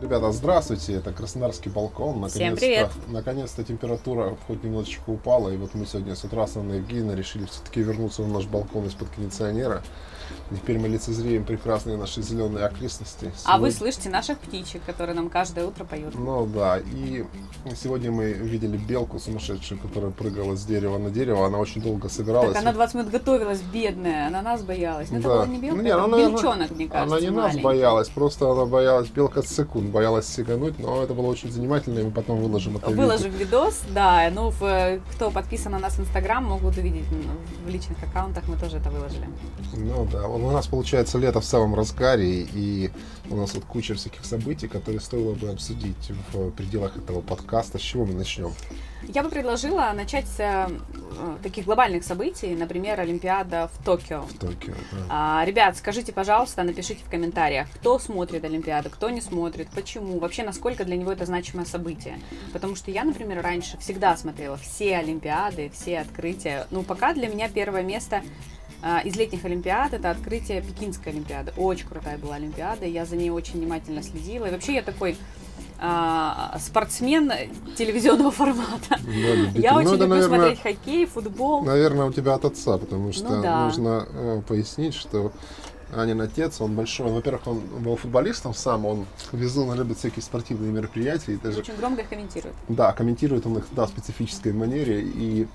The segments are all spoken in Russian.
Ребята, здравствуйте, это Краснодарский балкон. Наконец-то, наконец-то температура хоть немножечко упала, и вот мы сегодня с утра с Анной Евгеньевной решили все-таки вернуться на наш балкон из-под кондиционера. Теперь мы лицезреем прекрасные наши зеленые окрестности. А вы Сегодня- слышите наших птичек, которые нам каждое утро поют. Ну да, и сегодня мы видели белку сумасшедшую, которая прыгала с дерева на дерево, она очень долго собиралась. Так она 20 минут готовилась, бедная, она нас боялась. Ну, это Да. была не белка, Ну, не, это она, бельчонок, мне кажется, Она не нас маленький. боялась, просто она боялась, белка секунд, боялась сигануть, но это было очень занимательно, и мы потом выложим это видео. Выложим видос, да, ну, в- кто подписан на нас в Инстаграм, могут увидеть в личных аккаунтах, мы тоже это выложили. Ну да, у нас получается лето в самом разгаре, и у нас вот куча всяких событий, которые стоило бы обсудить в пределах этого подкаста. С чего мы начнем? Я бы предложила начать с э, таких глобальных событий, например, Олимпиада в Токио. В Токио. да. А, ребят, скажите, пожалуйста, напишите в комментариях, кто смотрит Олимпиаду, кто не смотрит, почему, вообще насколько для него это значимое событие. Потому что я, например, раньше всегда смотрела все Олимпиады, все открытия. Ну, пока для меня первое место а, из летних Олимпиад это открытие Пекинской Олимпиады. Очень крутая была Олимпиада, я за ней очень внимательно следила. И вообще я такой а, спортсмен телевизионного формата. Да, любитель. Я Ну, очень это, люблю наверное, смотреть хоккей, футбол. Наверное, у тебя от отца, потому что Ну да. нужно э, пояснить, что Анин отец, он большой. Во-первых, он был футболистом сам, он безумно любит всякие спортивные мероприятия. И даже, Очень громко их комментирует. да, комментирует он их да, в специфической манере. И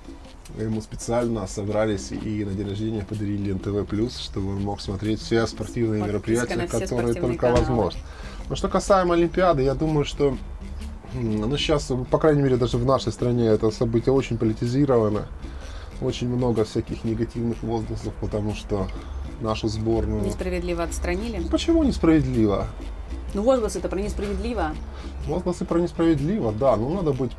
ему специально собрались и на день рождения подарили НТВ+, чтобы он мог смотреть все спортивные Подписка мероприятия, все которые спортивные только каналы. возможно. Но что касаемо Олимпиады, я думаю, что ну, сейчас, по крайней мере, даже в нашей стране это событие очень политизировано. Очень много всяких негативных возгласов, потому что нашу сборную... Несправедливо отстранили. Почему несправедливо? Ну, возгласы это про несправедливо. Возгласы про несправедливо, да, ну надо быть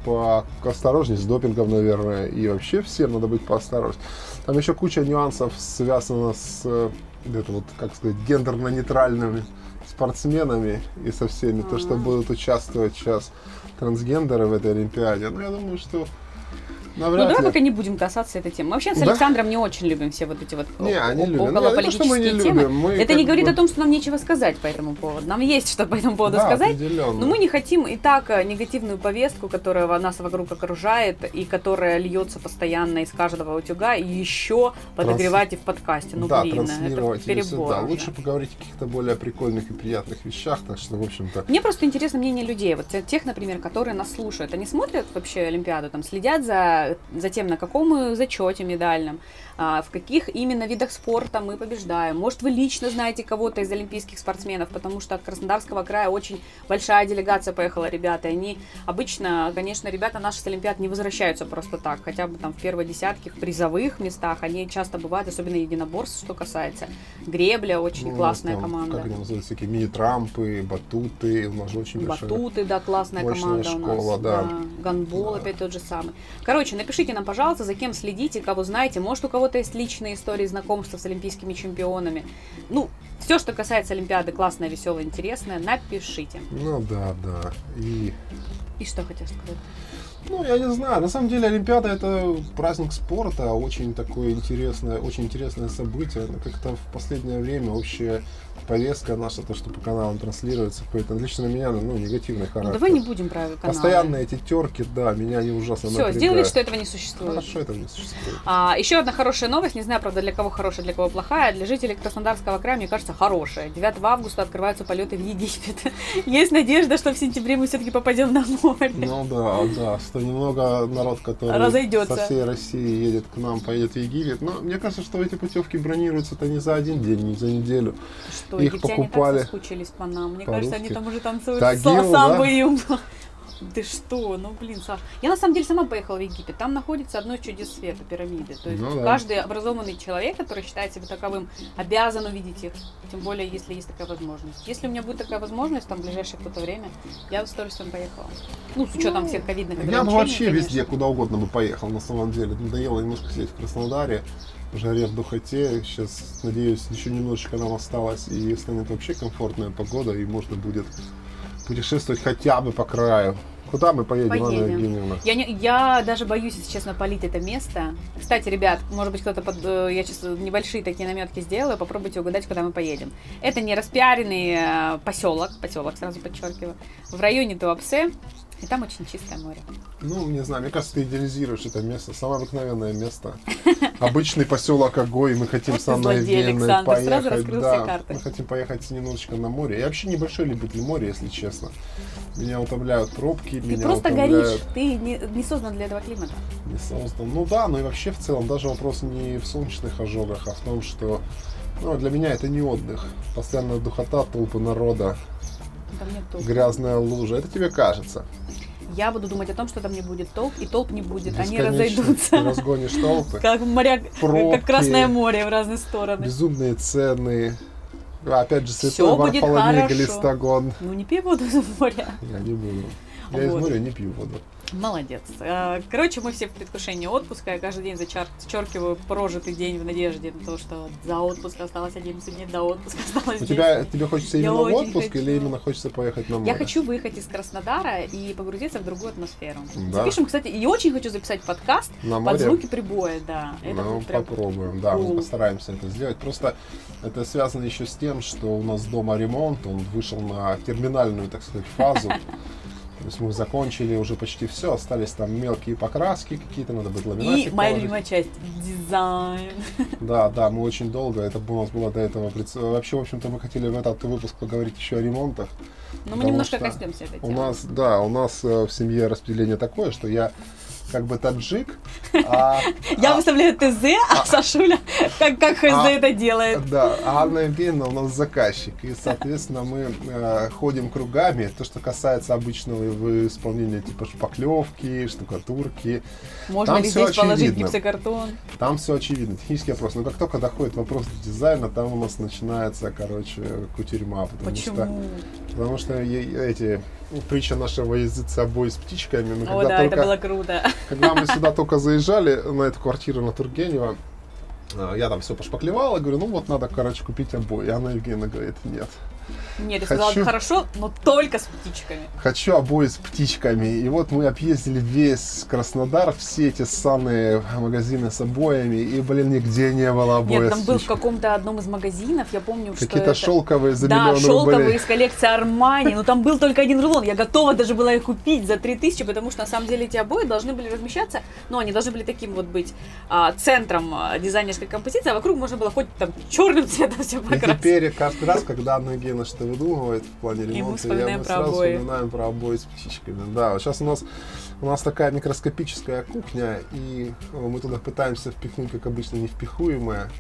поосторожнее с допингом, наверное, и вообще всем надо быть поосторожнее. Там еще куча нюансов связана с, э, это вот, как сказать, гендерно-нейтральными спортсменами и со всеми, то, что будут участвовать сейчас трансгендеры в этой Олимпиаде. Ну, я думаю, что Ну, навряд давай ли. пока не будем касаться этой темы. Мы Вообще с Да? Александром не очень любим все вот эти вот Не, они любят. Ну, я не то, что мы не околополитические темы. любим, мы это не говорит бы- о том, что нам нечего сказать по этому поводу. Нам есть что по этому поводу Да, сказать. Но мы не хотим и так э, негативную повестку, которая нас вокруг окружает, и которая льется постоянно из каждого утюга, и еще подогревать и в подкасте. Ну, да, блин, это перебор. уже. Лучше поговорить о каких-то более прикольных и приятных вещах, так что, в общем-то, Мне просто интересно мнение людей, вот те- тех, например, которые нас слушают. Они смотрят вообще Олимпиаду, там следят за, за тем, на каком зачете медальном, в каких именно видах спорта мы побеждаем. Может, вы лично знаете кого-то из олимпийских спортсменов, потому что от Краснодарского края очень большая делегация поехала, ребята. Они обычно, конечно, ребята наши с Олимпиад не возвращаются просто так, хотя бы там в первой десятке, в призовых местах. Они часто бывают, особенно единоборств, что касается. Гребля очень Ну, классная там, команда. Как они называются, всякие мини-трампы, батуты, у нас же очень большая- Батуты, да, классная команда у школа, нас. да. Гандбол Да. опять тот же самый. Короче, напишите нам, пожалуйста, за кем следите, кого знаете. Может, у кого-то есть личные истории знакомства с олимпийскими чемпионами. Ну, все, что касается Олимпиады, классное, веселое, интересное, напишите. Ну да, да. И, И что хотел сказать? ну, я не знаю, на самом деле Олимпиада это праздник спорта, очень такое интересное, очень интересное событие. Как-то в последнее время общая повестка наша, то, что по каналам транслируется, какой-то лично на меня, ну, негативный Ну, характер. давай не будем про каналы. Постоянно эти терки, да, меня они ужасно Все, напрягают. сделай вид, что этого не существует. Хорошо, этого не существует. А, еще одна хорошая новость, не знаю, правда, для кого хорошая, для кого плохая. Для жителей Краснодарского края, мне кажется, хорошая. 9 августа открываются полеты в Египет. Есть надежда, что в сентябре мы все-таки попадем на море. Ну да, да, что немного народ, который Разойдется. со всей России едет к нам, поедет в Египет. Но мне кажется, что эти путевки бронируются-то не за один день, не за неделю. Что, Их египтяне покупали так соскучились по нам. Мне по-русски. кажется, они там уже танцуют Тагил, са- самбо да? им. Ты что, ну блин, Саш. Я на самом деле сама поехала в Египет. Там находится одно из чудес света, пирамиды. То есть Ну да. каждый образованный человек, который считает себя таковым, обязан увидеть их. Тем более, если есть такая возможность. Если у меня будет такая возможность, там, в ближайшее какое-то время, я с удовольствием поехала. Ну, с учетом Ну, всех ковидных Я бы вообще конечно. везде, куда угодно бы поехал, на самом деле. Надоело немножко сидеть в Краснодаре, жаре, в духоте. Сейчас, надеюсь, еще немножечко нам осталось, и станет вообще комфортная погода, и можно будет путешествовать хотя бы по краю. Куда мы поедем, Анна Поедем. Евгеньевна? Я, не, я даже боюсь, если честно, полить это место. Кстати, ребят, может быть, кто-то под... э, Я сейчас небольшие такие наметки сделаю, попробуйте угадать, куда мы поедем. Это не распиаренный э, поселок, поселок, сразу подчеркиваю, в районе Туапсе, и там очень чистое море. Ну, не знаю, мне кажется, ты идеализируешь это место. Самое обыкновенное место. Обычный поселок Огой, мы хотим Вот с ты Анной злодей, Евгеньевной Александр, сразу поехать. да, мы хотим поехать немножечко на море. Я вообще небольшой любитель моря, если честно. Меня утомляют пробки, Ты меня просто утомляют... горишь, ты не, не создан для этого климата. Не создан. Ну да, но и вообще в целом даже вопрос не в солнечных ожогах, а в том, что ну, для меня это не отдых. Постоянная духота, толпы народа, Там нет толп. грязная лужа. Это тебе кажется. Я буду думать о том, что там не будет толп, и толп не будет. Они Бесконечно Ты разойдутся. разгонишь толпы. Как моря, Пробки. как Красное море в разные стороны. Безумные цены. А, Опять же, святой Варфоломей. Галистагон. Ну не пей воду из моря. Я не буду. Я из Вот. моря не пью воду. Молодец. А, Короче, мы все в предвкушении отпуска. Я каждый день зачер- зачеркиваю прожитый день в надежде на то, что за отпуск осталось 11 дней, до отпуска осталось У 10. тебя, тебе хочется именно в отпуск хочу. или именно хочется поехать на море? Я хочу выехать из Краснодара и погрузиться в другую атмосферу. Да. Запишем, кстати, и очень хочу записать подкаст на под море. звуки прибоя, да. Это ну, прям... попробуем, да, мы постараемся это сделать. Просто это связано еще с тем, что у нас дома ремонт, он вышел на терминальную, так сказать, фазу. То есть мы закончили уже почти все, остались там мелкие покраски какие-то, надо будет И ламинатик моя положить. любимая часть – дизайн. Да, да, мы очень долго, это у нас было до этого. Вообще, в общем-то, мы хотели в этот выпуск поговорить еще о ремонтах. Но мы Потому немножко коснемся этой У темы. нас, да, у нас э, в семье распределение такое, что я как бы таджик, а, Я а- выставляю ТЗ, а Сашуля как, как ХЗ А- это делает. Да, а Анна Евгеньевна у нас заказчик, и, соответственно, мы э, ходим кругами. То, что касается обычного исполнения типа шпаклевки, штукатурки, Можно там ли здесь положить очевидно. гипсокартон? там все очевидно, технический вопрос. Но как только доходит вопрос до дизайна, там у нас начинается, короче, кутерьма. Потому что Почему? Потому что эти притча нашего языца обои с птичками. Мы О, когда, да, только, это было круто. когда мы сюда только заезжали на эту квартиру на Тургенева, э, я там все пошпаклевал, и говорю, ну вот надо, короче, купить обои. И Анна Евгеньевна говорит, нет. Нет, я сказала, Хочу. хорошо, но только с птичками. Хочу обои с птичками. И вот мы объездили весь Краснодар, все эти ссаные магазины с обоями, и, блин, нигде не было обоев Нет, с там был в птичками. каком-то одном из магазинов, я помню, что Какие-то это... шелковые за Да, миллион шелковые рублей. из коллекции Армани, но там был только один рулон. Я готова даже была их купить за 3000, потому что на самом деле эти обои должны были размещаться, ну, они должны были таким вот быть а, центром а, дизайнерской композиции, а вокруг можно было хоть там черным цветом все И покрасить. теперь каждый раз, когда Анна Евгеньевна что выдумывает в плане мы ремонта, я, вспоминаем мы про сразу обои. вспоминаем про обои с птичками. Да, вот сейчас у нас у нас такая микроскопическая кухня, и э, мы туда пытаемся впихнуть, как обычно, невпихуемое.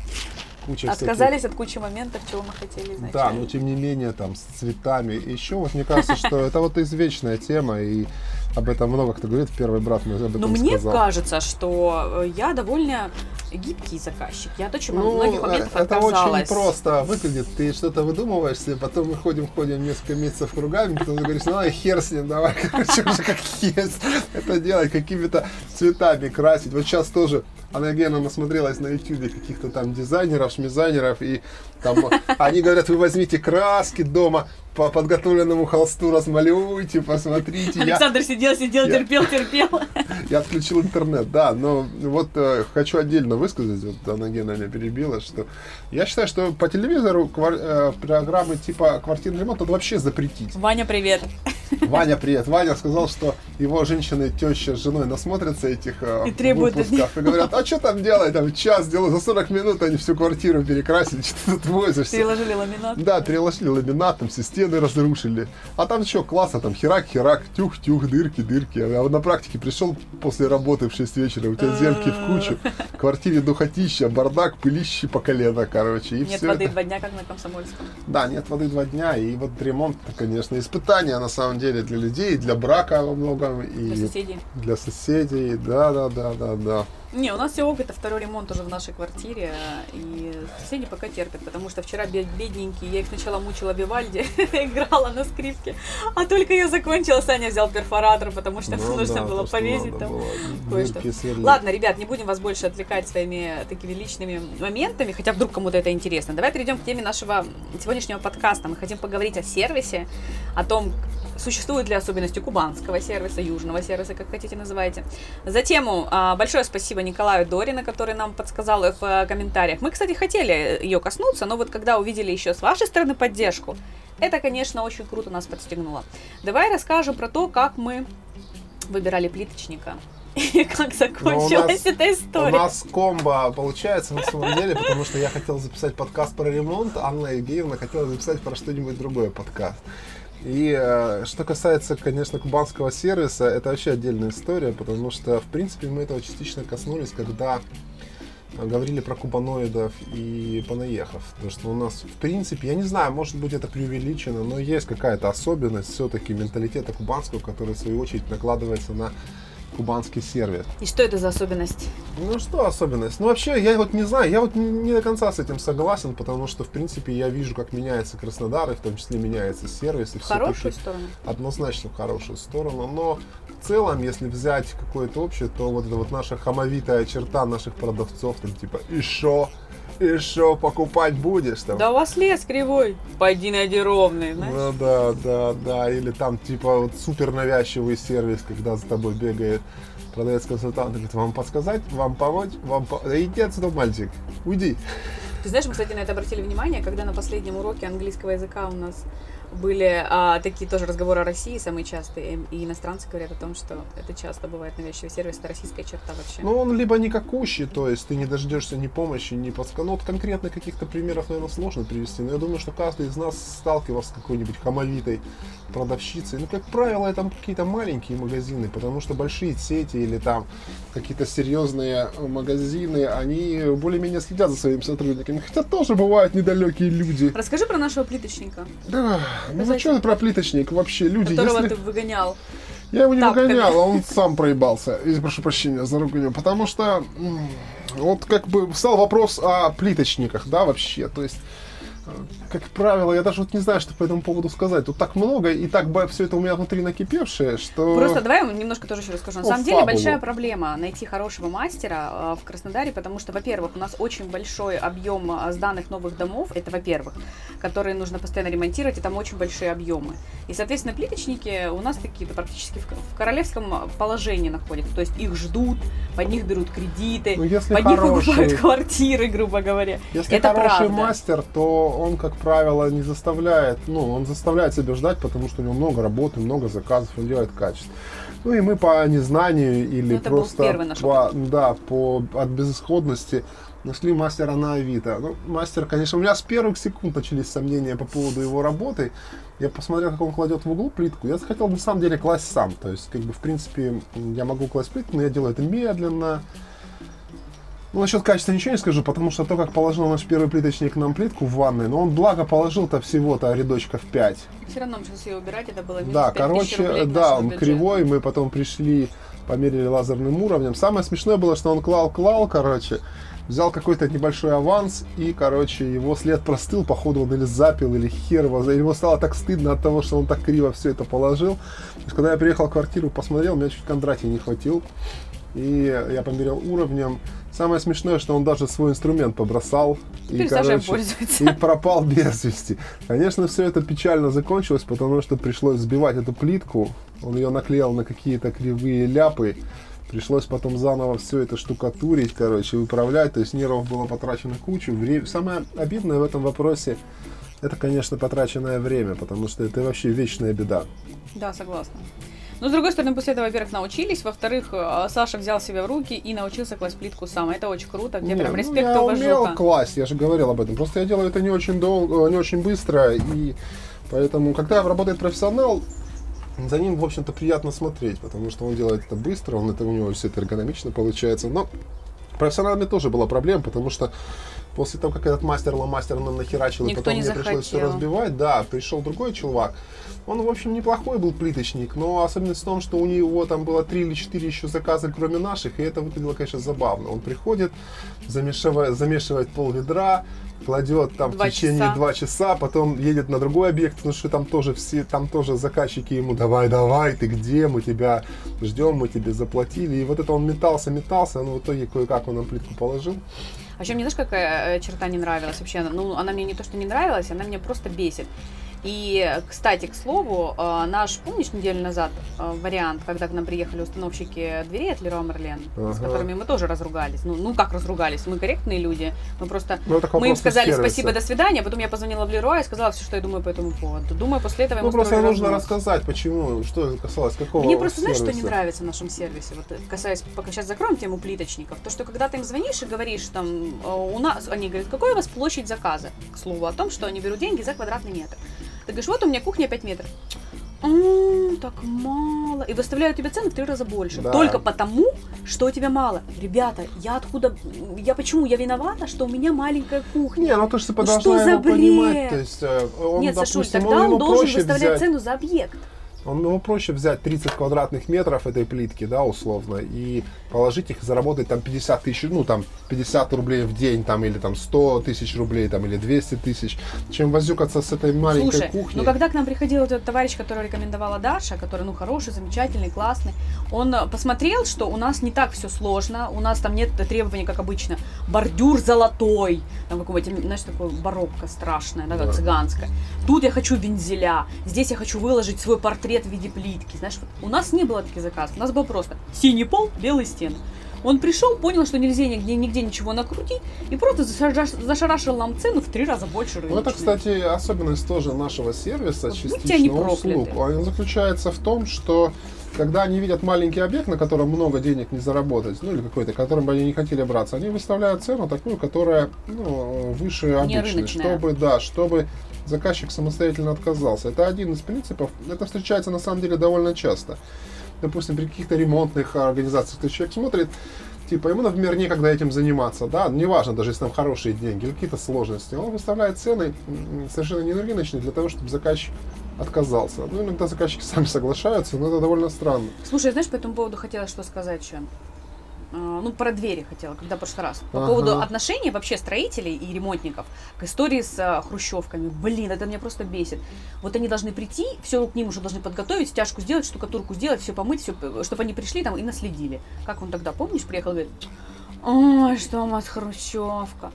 Куча всяких- Отказались от кучи моментов, чего мы хотели Да, изначально. но тем не менее, там, с цветами. И еще вот мне кажется, что это вот извечная тема, и об этом много кто говорит. Первый брат мне об этом Но мне сказал. кажется, что э, я довольно гибкий заказчик. Я от очень Ну, многих э, моментов это отказалась. очень просто выглядит. Ты что-то выдумываешь себе, потом мы ходим, ходим несколько месяцев кругами, потом ты говоришь, ну, хер с ним, давай, короче, уже как есть. Это делать, какими-то цветами красить. Вот сейчас тоже Анна Евгеньевна насмотрелась на ютубе каких-то там дизайнеров, шмизайнеров, и там они говорят, вы возьмите краски дома, по подготовленному холсту размалюйте, посмотрите. Я, Александр сидел, сидел, я- терпел, терпел. я отключил интернет, да, но вот э, хочу отдельно высказать, вот Анна Гена меня перебила, что я считаю, что по телевизору квар- э, программы типа «Квартирный ремонт» надо вообще запретить. Ваня, привет. Ваня, привет. Ваня сказал, что его женщины, теща с женой насмотрятся этих э, И требуют выпусков и говорят, а что там делать, там час делают, за 40 минут они всю квартиру перекрасили, что ты тут возишься. Переложили ламинат. Да, переложили ламинат, там все стены разрушили. А там что, классно, там херак-херак, тюх-тюх, дырки-дырки. А вот на практике пришел после работы в 6 вечера, у тебя земки в кучу, в квартире духотища, бардак, пылище по колено, короче. И Нет все воды это. два дня, как на Комсомольском. Да, нет воды два дня, и вот ремонт, конечно, испытание на самом деле для людей, для брака во многом, и Для соседей. для соседей, да-да-да-да-да. Не, у нас все ок, это второй ремонт уже в нашей квартире, и соседи пока терпят, потому что вчера бед- бедненькие, я их сначала мучила Вивальди, играла на скрипке, а только я закончила, Саня взял перфоратор, потому что Ну нужно да, было повесить там. кое-что. Ладно, ребят, не будем вас больше отвлекать своими такими личными моментами, хотя вдруг кому-то это интересно. Давай перейдем к теме нашего сегодняшнего подкаста. Мы хотим поговорить о сервисе, о том, существуют ли особенности кубанского сервиса, южного сервиса, как хотите называйте. За тему а, большое спасибо Николаю Дорина, который нам подсказал в а, комментариях. Мы, кстати, хотели ее коснуться, но вот когда увидели еще с вашей стороны поддержку, это, конечно, очень круто нас подстегнуло. Давай расскажем про то, как мы выбирали плиточника. И как закончилась эта история. У нас комбо получается на самом деле, потому что я хотел записать подкаст про ремонт, Анна Евгеньевна хотела записать про что-нибудь другое подкаст. И э, что касается, конечно, кубанского сервиса, это вообще отдельная история, потому что, в принципе, мы этого частично коснулись, когда говорили про кубаноидов и понаехав. Потому что у нас, в принципе, я не знаю, может быть это преувеличено, но есть какая-то особенность все-таки менталитета кубанского, который в свою очередь накладывается на кубанский сервис. И что это за особенность? Ну что особенность? Ну вообще, я вот не знаю, я вот не до конца с этим согласен, потому что, в принципе, я вижу, как меняется Краснодар, и в том числе меняется сервис. И в хорошую сторону? Однозначно в хорошую сторону, но в целом, если взять какое-то общее, то вот эта вот наша хамовитая черта наших продавцов, там типа, и шо? И что, покупать будешь там? Да у вас лес кривой. Пойди найди ровный, знаешь? Ну да, да, да. Или там типа вот супер навязчивый сервис, когда за тобой бегает продавец-консультант, говорит, вам подсказать, вам помочь, вам по... Да иди отсюда, мальчик, уйди. Ты знаешь, мы, кстати, на это обратили внимание, когда на последнем уроке английского языка у нас были а, такие тоже разговоры о России самые частые, и иностранцы говорят о том, что это часто бывает навязчивый сервис, это российская черта вообще. Ну, он либо никакущий, то есть ты не дождешься ни помощи, ни подсказок. Ну, вот конкретно каких-то примеров, наверное, сложно привести, но я думаю, что каждый из нас сталкивался с какой-нибудь хамовитой продавщицей. Ну, как правило, это какие-то маленькие магазины, потому что большие сети или там какие-то серьезные магазины, они более-менее следят за своими сотрудниками, хотя тоже бывают недалекие люди. Расскажи про нашего плиточника. Да, ну что про плиточник вообще? Люди, Которого если... ты выгонял. Я его не Тапками. выгонял, а он сам проебался. И прошу прощения за ругань. Потому что вот как бы стал вопрос о плиточниках, да, вообще. То есть как правило, я даже вот не знаю, что по этому поводу сказать. Тут так много, и так все это у меня внутри накипевшее, что... Просто давай я немножко тоже еще расскажу. На О, самом фабулу. деле большая проблема найти хорошего мастера э, в Краснодаре, потому что, во-первых, у нас очень большой объем э, сданных новых домов, это во-первых, которые нужно постоянно ремонтировать, и там очень большие объемы. И, соответственно, плиточники у нас такие-то практически в, в королевском положении находятся, то есть их ждут, под них берут кредиты, ну, если под хороший, них покупают квартиры, грубо говоря. Если это хороший правда. мастер, то он, как правило, не заставляет, ну, он заставляет себя ждать, потому что у него много работы, много заказов, он делает качество. Ну и мы по незнанию или ну, просто по, да, по, от безысходности нашли мастера на Авито. Ну, мастер, конечно, у меня с первых секунд начались сомнения по поводу его работы. Я посмотрел, как он кладет в углу плитку. Я захотел на самом деле класть сам. То есть, как бы, в принципе, я могу класть плитку, но я делаю это медленно, ну, насчет качества ничего не скажу, потому что то, как положил наш первый плиточник нам плитку в ванной, но он благо положил-то всего-то рядочков 5. Все равно сейчас ее убирать, это было минус Да, короче, да, он бюджета. кривой, мы потом пришли, померили лазерным уровнем. Самое смешное было, что он клал-клал, короче, взял какой-то небольшой аванс и, короче, его след простыл, походу он или запил, или хер его, его стало так стыдно от того, что он так криво все это положил. То есть, когда я приехал в квартиру, посмотрел, меня чуть Кондратий не хватил. И я померил уровнем. Самое смешное, что он даже свой инструмент побросал и, короче, и пропал без вести. Конечно, все это печально закончилось, потому что пришлось сбивать эту плитку. Он ее наклеил на какие-то кривые ляпы. Пришлось потом заново все это штукатурить, короче, выправлять. То есть нервов было потрачено кучу. Время... Самое обидное в этом вопросе, это, конечно, потраченное время, потому что это вообще вечная беда. Да, согласна. Но, с другой стороны, после этого, во-первых, научились, во-вторых, э, Саша взял себя в руки и научился класть плитку сам. Это очень круто, где не, прям ну, респект ну, я умел класть, я же говорил об этом. Просто я делаю это не очень долго, не очень быстро, и поэтому, когда работает профессионал, за ним, в общем-то, приятно смотреть, потому что он делает это быстро, он это у него все это эргономично получается. Но профессионалами тоже была проблема, потому что после того, как этот мастер-ломастер нам нахерачил, Никто и потом мне захотел. пришлось все разбивать, да, пришел другой чувак. Он, в общем, неплохой был плиточник, но особенность в том, что у него там было три или четыре еще заказа, кроме наших, и это выглядело, конечно, забавно. Он приходит, замешивает, замешивает пол ведра, кладет там два в течение часа. два часа, потом едет на другой объект, потому что там тоже все, там тоже заказчики ему давай, давай, ты где, мы тебя ждем, мы тебе заплатили. И вот это он метался, метался, но в итоге кое-как он нам плитку положил. А еще мне знаешь, какая э, черта не нравилась вообще? Ну, она мне не то, что не нравилась, она меня просто бесит. И, кстати, к слову, э, наш, помнишь, неделю назад э, вариант, когда к нам приехали установщики дверей от Леруа Мерлен, с Ага. которыми мы тоже разругались. Ну, ну как разругались? Мы корректные люди. Мы просто Ну, мы им сказали сервиса. спасибо, до свидания. Потом я позвонила в Леруа и сказала все, что я думаю по этому поводу. Думаю, после этого Ну, просто нужно разнос. рассказать, почему, что касалось какого Мне просто, знаешь, что не сервиса? нравится в нашем сервисе? Вот э, касаясь, пока сейчас закроем тему плиточников, то, что когда ты им звонишь и говоришь, там, у нас, они говорят, какой у вас площадь заказа? К слову о том, что они берут деньги за квадратный метр. Ты говоришь, вот у меня кухня 5 метров. «М, так мало. И выставляют тебе цены в три раза больше. Да. Только потому, что у тебя мало. Ребята, я откуда... Я почему? Я виновата, что у меня маленькая кухня. Не, ну ты же Ну должна что за его бред? понимать. То есть э, он, Нет, Сашуль, допустим, тогда он ему должен выставлять взять, цену за объект. он, ему проще взять 30 квадратных метров этой плитки, да, условно, и положить их, заработать там 50 тысяч, ну там 50 рублей в день, там, или там 100 тысяч рублей, там, или 200 тысяч, чем возюкаться с этой маленькой Слушай, кухней. ну когда к нам приходил вот этот товарищ, который рекомендовала Даша, который, ну, хороший, замечательный, классный, он э, посмотрел, что у нас не так все сложно, у нас там нет требований, как обычно, бордюр золотой, там какого-то, знаешь, такое барокко страшное, да, как Да. цыганское. Тут я хочу вензеля, здесь я хочу выложить свой портрет в виде плитки, знаешь, вот у нас не было таких заказов, у нас был просто синий пол, белые стены. Он пришел, понял, что нельзя нигде, нигде ничего накрутить, и просто зашараш- зашарашил нам цену в три раза больше рыночной. это, кстати, особенность тоже нашего сервиса, Вот частично услуг. прокляты. Он заключается в том, что когда они видят маленький объект, на котором много денег не заработать, ну или какой-то, которым бы они не хотели браться, они выставляют цену такую, которая ну, выше обычной, чтобы, да, чтобы заказчик самостоятельно отказался. Это один из принципов. Это встречается на самом деле довольно часто. Допустим, при каких-то ремонтных организациях, то есть человек смотрит, типа, ему, например, некогда этим заниматься, да, неважно, даже если там хорошие деньги или какие-то сложности, он выставляет цены совершенно не рыночные для того, чтобы заказчик отказался. Ну, иногда заказчики сами соглашаются, но это довольно странно. Слушай, знаешь, по этому поводу хотела что сказать еще? А, Ну, про двери хотела, когда в прошлый раз. По Ага. поводу отношения вообще строителей и ремонтников к истории с а, хрущевками. Блин, это меня просто бесит. Вот они должны прийти, все к ним уже должны подготовить, стяжку сделать, штукатурку сделать, все помыть, все, чтобы они пришли там и наследили. Как он тогда, помнишь, приехал и говорит, ой, что у вас хрущевка.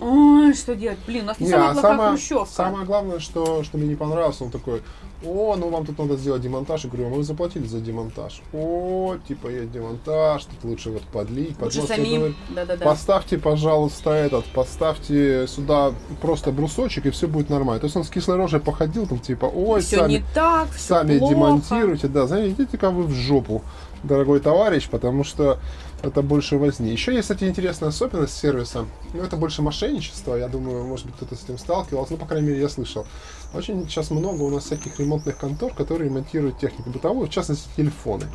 Ой, что делать? Блин, у нас не, Не, самая а плохая самое, хрущевка. самое главное, что, что мне не понравилось, он такой, о, ну вам тут надо сделать демонтаж. Я говорю, а мы заплатили за демонтаж. О, типа есть демонтаж, тут лучше вот подлить, Лучше поднос». Я говорю, самим. Да-да-да. Поставьте, пожалуйста, этот, поставьте сюда просто брусочек, и все будет нормально. То есть он с кислой рожей походил, там типа, ой, все сами, не так, все сами плохо. демонтируйте, да, знаете, идите-ка вы в жопу, дорогой товарищ, потому что это больше возни. Еще есть, кстати, интересная особенность сервиса, ну, это больше мошенничество, я думаю, может быть, кто-то с этим сталкивался, ну, по крайней мере, я слышал. Очень сейчас много у нас всяких ремонтных контор, которые ремонтируют технику бытовую, в частности, телефоны.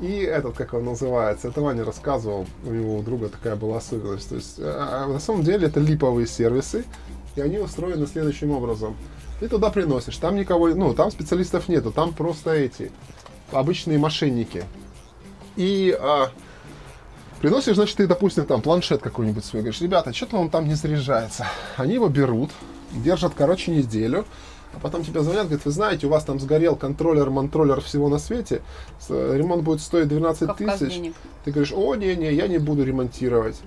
И этот, как он называется, это Ваня рассказывал, у него у друга такая была особенность. То есть, а, на самом деле, это липовые сервисы, и они устроены следующим образом. Ты туда приносишь, там никого, ну, там специалистов нету, там просто эти, обычные мошенники. И а, приносишь, значит, ты, допустим, там планшет какой-нибудь свой, говоришь, ребята, что-то он там не заряжается. Они его берут, держат, короче, неделю, а потом тебе звонят, говорят, вы знаете, у вас там сгорел контроллер, монтроллер всего на свете, э, ремонт будет стоить 12 Кавказ тысяч. денег. Ты говоришь, о, не-не, я не буду ремонтировать.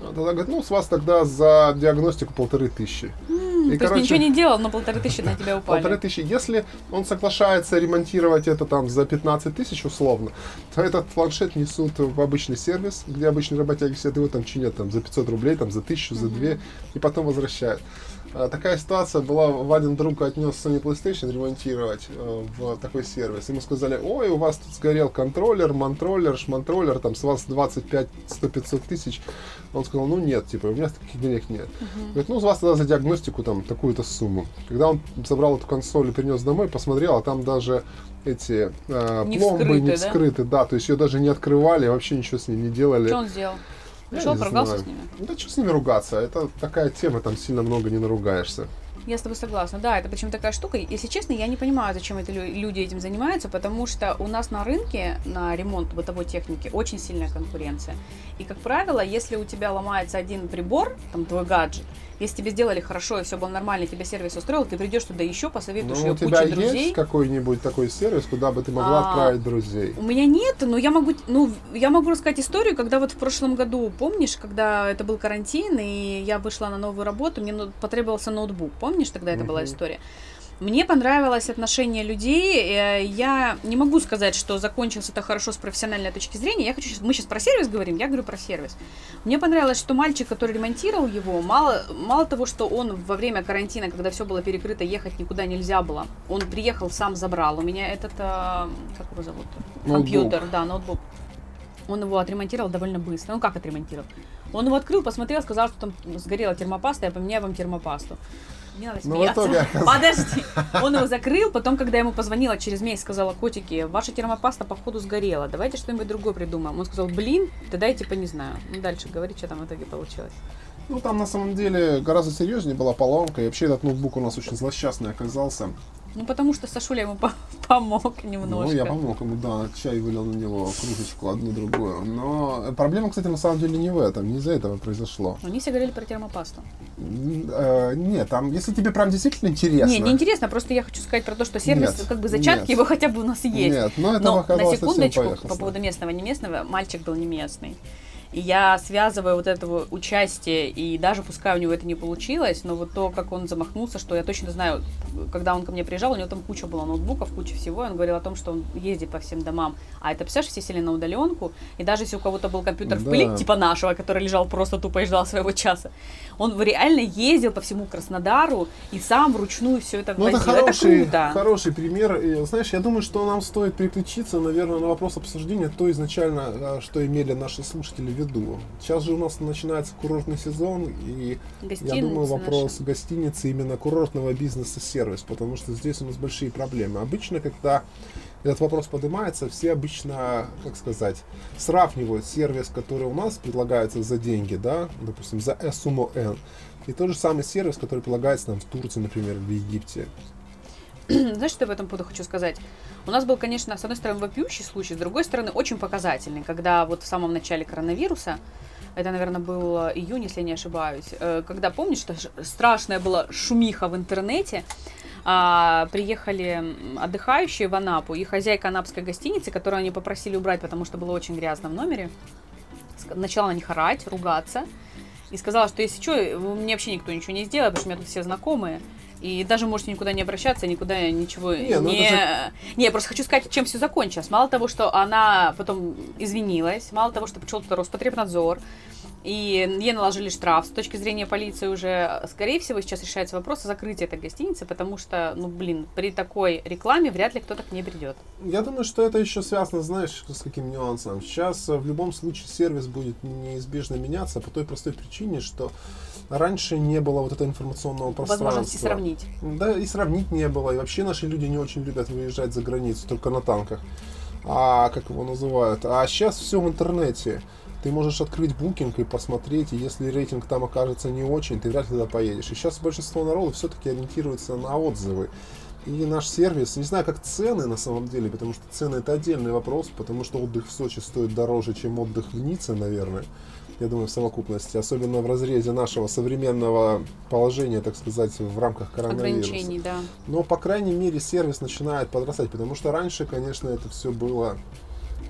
А Тогда говорит, ну, с вас тогда за диагностику полторы тысячи. М, И, То есть короче, ничего не делал, но полторы тысячи на тебя упали. Полторы тысячи. Если он соглашается ремонтировать это там за 15 тысяч условно, то этот планшет несут в обычный сервис, где обычные работяги сидят, его там чинят там, за 500 рублей, там, за 1000, за 2, и потом возвращают. А, Такая ситуация была, Вадин друг отнес Sony PlayStation ремонтировать э, в такой сервис. Ему сказали, ой, у вас тут сгорел контроллер, монтроллер, шмонтроллер, там с вас 25-100-500 тысяч. Он сказал, ну нет, типа, у меня таких денег нет. Говорит, ну, с вас тогда за диагностику там такую-то сумму. Когда он забрал эту консоль и принес домой, посмотрел, а там даже эти э, Не пломбы вскрыты, не да? вскрыты, да? то есть ее даже не открывали, вообще ничего с ней не делали. Что он сделал? Я не поругался знаю. с ними? Да что с ними ругаться? Это такая тема, там сильно много не наругаешься. Я с тобой согласна. Да, это причем такая штука. Если честно, я не понимаю, зачем это лю- люди этим занимаются, потому что у нас на рынке на ремонт бытовой техники очень сильная конкуренция. И, как правило, если у тебя ломается один прибор, там твой гаджет, если тебе сделали хорошо и все было нормально, тебя сервис устроил, ты придешь туда еще, посоветуешь Ну, ее у тебя есть какой-нибудь такой сервис, куда бы ты могла А, отправить друзей? У меня нет, но я могу, ну, я могу рассказать историю, когда вот в прошлом году, помнишь, когда это был карантин, и я вышла на новую работу, мне ну- потребовался ноутбук, помнишь, тогда это была история? Мне понравилось отношение людей. Э, Я не могу сказать, что закончилось это хорошо с профессиональной точки зрения. Я хочу сейчас, мы сейчас про сервис говорим, я говорю про сервис. Мне понравилось, что мальчик, который ремонтировал его, мало, мало того, что он во время карантина, когда все было перекрыто, ехать никуда нельзя было, он приехал, сам забрал. У меня этот, а, как его зовут? Ноутбук. Компьютер, да, ноутбук. Он его отремонтировал довольно быстро. Ну, как отремонтировал? Он его открыл, посмотрел, сказал, что там сгорела термопаста, я поменяю вам термопасту. Не надо Ну, в смеяться. итоге Подожди. Он его закрыл, потом, когда ему позвонила через месяц, сказала, котики, ваша термопаста, походу, сгорела, давайте что-нибудь другое придумаем. Он сказал, блин, тогда я типа не знаю. Ну, дальше говори, что там в итоге получилось. Ну, там на самом деле гораздо серьезнее была поломка. И вообще этот ноутбук у нас очень злосчастный оказался. Ну, потому что Сашуля ему по- помог немножко. Ну, я помог ему, да, чай вылил на него, кружечку, одну другую. Но проблема, кстати, на самом деле не в этом, не из-за этого произошло. Они все говорили про термопасту. Э, нет, там, если тебе прям действительно интересно. Не, не интересно, просто я хочу сказать про то, что сервис, Нет, как бы зачатки нет. его хотя бы у нас есть. Нет, но это Но на секундочку, по поводу местного, не местного, мальчик был не местный. И я связываю вот этого участие, и даже пускай у него это не получилось, но вот то, как он замахнулся, что я точно знаю, когда он ко мне приезжал, у него там куча была ноутбуков, куча всего, и он говорил о том, что он ездит по всем домам. А это, представляешь, все сели на удаленку, и даже если у кого-то был компьютер в Да. пыли, типа нашего, который лежал просто тупо и ждал своего часа, он реально ездил по всему Краснодару и сам вручную все это Ну, возил. это хороший, круто. хороший пример. И, знаешь, я думаю, что нам стоит переключиться, наверное, на вопрос обсуждения то изначально, э, что имели наши слушатели в виду. Сейчас же у нас начинается курортный сезон, и я думаю, вопрос наши. гостиницы именно курортного бизнеса сервис, потому что здесь у нас большие проблемы. Обычно, когда этот вопрос поднимается, все обычно, как сказать, сравнивают сервис, который у нас предлагается за деньги, да, допустим, за э, сумму N, и тот же самый сервис, который предлагается нам в Турции, например, в Египте. Знаешь, что я в этом поводу хочу сказать? У нас был, конечно, с одной стороны, вопиющий случай, с другой стороны, очень показательный, когда вот в самом начале коронавируса, это, наверное, был э, июнь, если я не ошибаюсь, э, когда, помнишь, что страшная была шумиха в интернете, а, приехали отдыхающие в Анапу, и хозяйка анапской гостиницы, которую они попросили убрать, потому что было очень грязно в номере, начала на них орать, ругаться, и сказала, что если что, мне вообще никто ничего не сделает, потому что у меня тут все знакомые. И даже можете никуда не обращаться, никуда ничего Не, ну не... это Не, просто хочу сказать, чем все закончилось. Мало того, что она потом извинилась, мало того, что пришел туда Роспотребнадзор, и ей наложили штраф. С точки зрения полиции уже, скорее всего, сейчас решается вопрос о закрытии этой гостиницы, потому что, ну, блин, при такой рекламе вряд ли кто-то к ней придет. Я думаю, что это еще связано, знаешь, с каким нюансом. Сейчас э, в любом случае сервис будет неизбежно меняться по той простой причине, что раньше не было вот этого информационного пространства. Возможности сравнить. Да, и сравнить не было. И вообще наши люди не очень любят выезжать за границу, только на танках. А как его называют? А сейчас все в интернете. Ты можешь открыть букинг и посмотреть, и если рейтинг там окажется не очень, ты вряд ли туда поедешь. И сейчас большинство народа все-таки ориентируется на отзывы. И наш сервис, не знаю, как цены на самом деле, потому что цены это отдельный вопрос, потому что отдых в Сочи стоит дороже, чем отдых в Ницце, наверное. Я думаю, в совокупности, особенно в разрезе нашего современного положения, так сказать, в рамках коронавируса. Ограничений, да. Но, по крайней мере, сервис начинает подрастать, потому что раньше, конечно, это все было